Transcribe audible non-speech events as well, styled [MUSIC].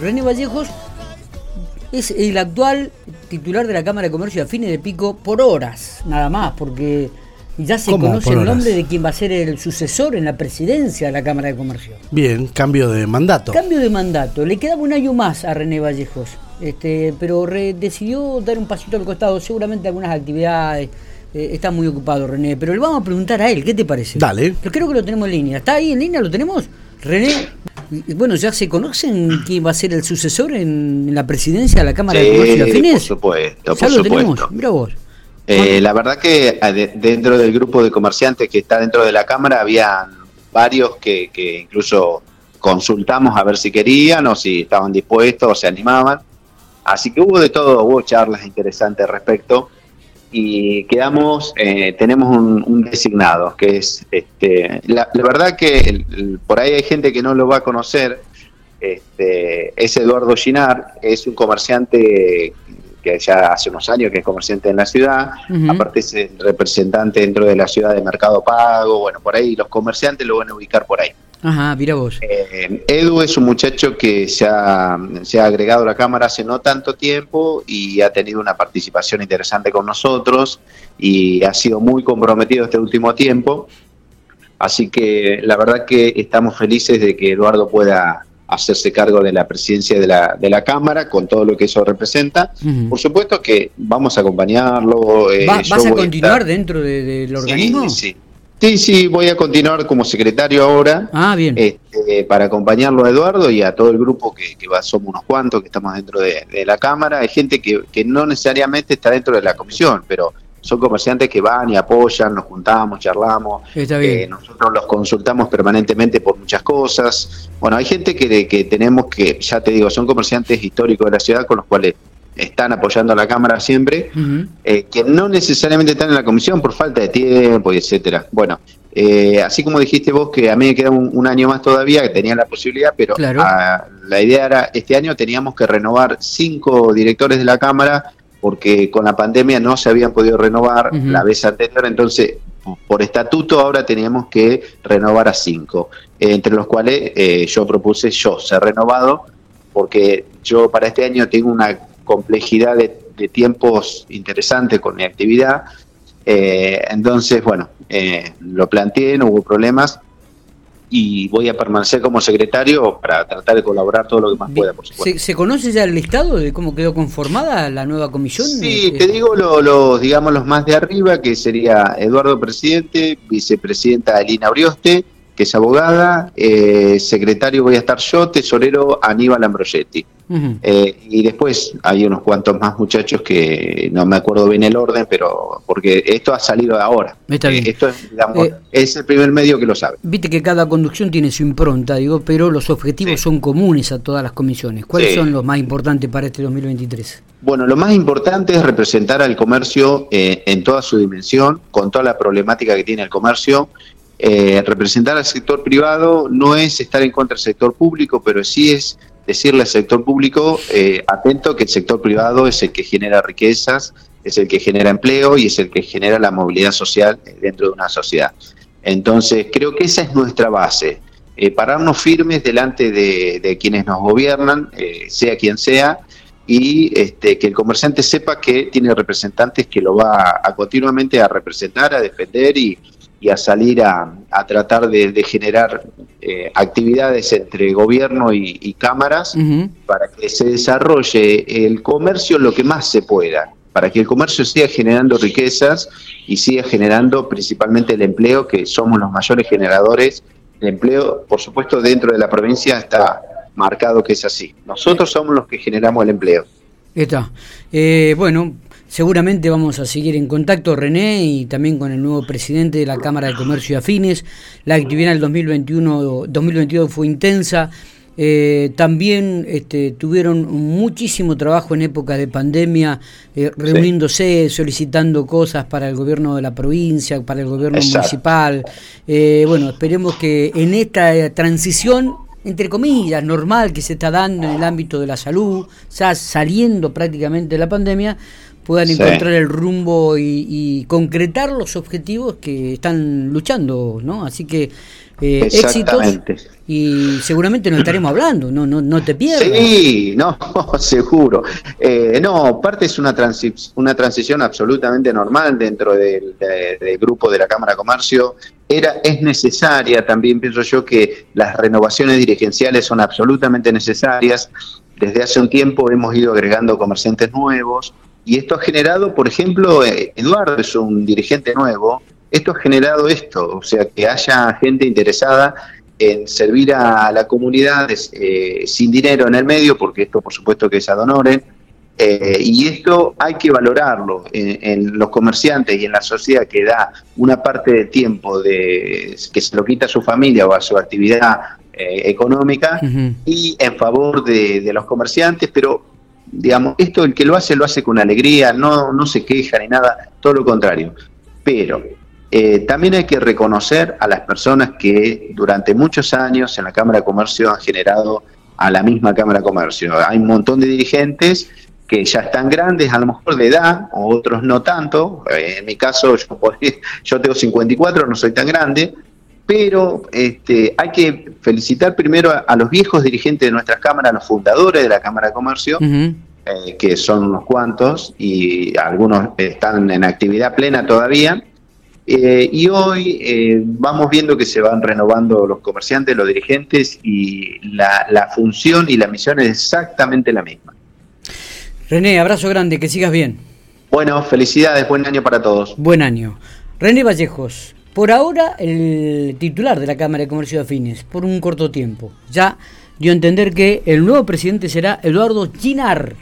René Vallejos es el actual titular de la Cámara de Comercio de Fines de Pico por horas, nada más, porque ya se ¿Cómo conoce el nombre de quien va a ser el sucesor en la presidencia de la Cámara de Comercio. Bien, cambio de mandato. Cambio de mandato, le quedaba un año más a René Vallejos, este, pero re- decidió dar un pasito al costado, seguramente algunas actividades, eh, está muy ocupado René, pero le vamos a preguntar a él, ¿qué te parece? Dale. Yo creo que lo tenemos en línea, ¿está ahí en línea? ¿Lo tenemos? René, bueno, ¿ya se conocen quién va a ser el sucesor en, en la presidencia de la Cámara de Comercio Afines? por supuesto, Ya por lo tenemos, supuesto. mira vos. Eh, la verdad que ade- dentro del grupo de comerciantes que está dentro de la Cámara había varios que, que incluso consultamos a ver si querían o si estaban dispuestos o se animaban. Así que hubo de todo, hubo charlas interesantes al respecto y quedamos, eh, tenemos un, un designado que es, este, la, la verdad que el- el- por ahí hay gente que no lo va a conocer, este, es Eduardo Ginar, es un comerciante que ya hace unos años que es comerciante en la ciudad, aparte es el representante dentro de la ciudad de Mercado Pago, bueno, por ahí los comerciantes lo van a ubicar por ahí. Ajá, mira vos. Eh, Edu es un muchacho que se ha, se ha agregado a la Cámara hace no tanto tiempo y ha tenido una participación interesante con nosotros y ha sido muy comprometido este último tiempo. Así que la verdad que estamos felices de que Eduardo pueda hacerse cargo de la presidencia de la, de la Cámara con todo lo que eso representa. Por supuesto que vamos a acompañarlo. eh, ¿Va- yo ¿Vas a continuar estar- dentro de- del organismo? Sí, sí, sí, voy a continuar como secretario ahora Ah, bien. este, para acompañarlo a Eduardo y a todo el grupo que, que va, somos unos cuantos que estamos dentro de, de la Cámara. Hay gente que, que no necesariamente está dentro de la comisión, pero son comerciantes que van y apoyan, nos juntamos, charlamos. Está eh, bien. nosotros los consultamos permanentemente por muchas cosas. Bueno, hay gente que, que tenemos que, ya te digo, son comerciantes históricos de la ciudad con los cuales están apoyando a la Cámara siempre eh, que no necesariamente están en la comisión por falta de tiempo y etcétera. Bueno, eh, así como dijiste vos que a mí me queda un, un año más todavía, que tenía la posibilidad, pero Claro. la idea era, este año teníamos que renovar cinco directores de la Cámara porque con la pandemia no se habían podido renovar la vez anterior, entonces por estatuto ahora teníamos que renovar a cinco, eh, entre los cuales eh, yo propuse yo ser renovado, porque yo para este año tengo una complejidad de, de tiempos interesante con mi actividad, eh, entonces bueno, eh, lo planteé, no hubo problemas y voy a permanecer como secretario para tratar de colaborar todo lo que más pueda, por supuesto. ¿Se, se conoce ya el listado de cómo quedó conformada la nueva comisión? Sí, Eh, te digo lo- los, digamos, los más de arriba, que sería Eduardo Presidente, vicepresidenta Elina Orioste, que es abogada, eh, secretario voy a estar yo, tesorero Aníbal Ambrogetti. ujú. Eh, y después hay unos cuantos más muchachos que no me acuerdo bien el orden, pero porque esto ha salido ahora. Está bien. Eh, esto es, digamos, Eh, es el primer medio que lo sabe. Viste que cada conducción tiene su impronta, digo, pero los objetivos Sí. son comunes a todas las comisiones. ¿Cuáles Sí. son los más importantes para este 2023? Bueno, lo más importante es representar al comercio eh, en toda su dimensión, con toda la problemática que tiene el comercio. Eh, representar al sector privado no es estar en contra del sector público, pero sí es decirle al sector público, eh, atento que el sector privado es el que genera riquezas, es el que genera empleo y es el que genera la movilidad social eh, dentro de una sociedad. Entonces, creo que esa es nuestra base. Pararnos firmes delante de, quienes nos gobiernan, sea quien sea, y este, que el comerciante sepa que tiene representantes que lo va a, continuamente a representar, a defender y, y a salir a, a tratar de, de generar eh, actividades entre gobierno y, y cámaras para que se desarrolle el comercio lo que más se pueda, para que el comercio siga generando riquezas y siga generando principalmente el empleo, que somos los mayores generadores de empleo. Por supuesto, dentro de la provincia está marcado que es así. Nosotros somos los que generamos el empleo. Está. Eh, bueno, seguramente vamos a seguir en contacto, René, y también con el nuevo presidente de la Cámara de Comercio y Afines. La actividad en el 2021, 2022 fue intensa. Eh, también este, tuvieron muchísimo trabajo en época de pandemia, eh, reuniéndose, solicitando cosas para el gobierno de la provincia, para el gobierno Exacto. municipal. Eh, bueno, esperemos que en esta transición entre comillas, normal que se está dando en el ámbito de la salud, ya saliendo prácticamente de la pandemia, puedan Sí. encontrar el rumbo y, y concretar los objetivos que están luchando, ¿no? Así que eh, éxitos y seguramente nos estaremos hablando, no, no, no te pierdas. Sí, no, [LAUGHS] seguro. Eh, no, parte es una, una transición absolutamente normal dentro del, grupo de la Cámara de Comercio. Era, es necesaria, también pienso yo que las renovaciones dirigenciales son absolutamente necesarias. Desde hace un tiempo hemos ido agregando comerciantes nuevos y esto ha generado, por ejemplo, eh, Eduardo es un dirigente nuevo, esto ha generado esto, o sea, que haya gente interesada en servir a la comunidad eh, sin dinero en el medio, porque esto por supuesto que es ad honorem, eh, y esto hay que valorarlo en, los comerciantes y en la sociedad que da una parte de tiempo de que se lo quita a su familia o a su actividad eh, económica y en favor de, los comerciantes, pero digamos, esto el que lo hace lo hace con alegría, no, no se queja ni nada, todo lo contrario. Pero eh, también hay que reconocer a las personas que durante muchos años en la Cámara de Comercio han generado a la misma Cámara de Comercio. Hay un montón de dirigentes que ya están grandes, a lo mejor de edad, otros no tanto. Eh, en mi caso, yo, [LAUGHS] yo tengo 54, no soy tan grande, pero este, hay que felicitar primero a, los viejos dirigentes de nuestras cámaras, los fundadores de la Cámara de Comercio, eh, que son unos cuantos y algunos están en actividad plena todavía eh, y hoy eh, vamos viendo que se van renovando los comerciantes, los dirigentes y la, función y la misión es exactamente la misma. René, abrazo grande, que sigas bien. Bueno, felicidades, buen año para todos. Buen año. René Vallejos, por ahora el titular de la Cámara de Comercio de Afines, por un corto tiempo. Ya dio a entender que el nuevo presidente será Eduardo Ginar.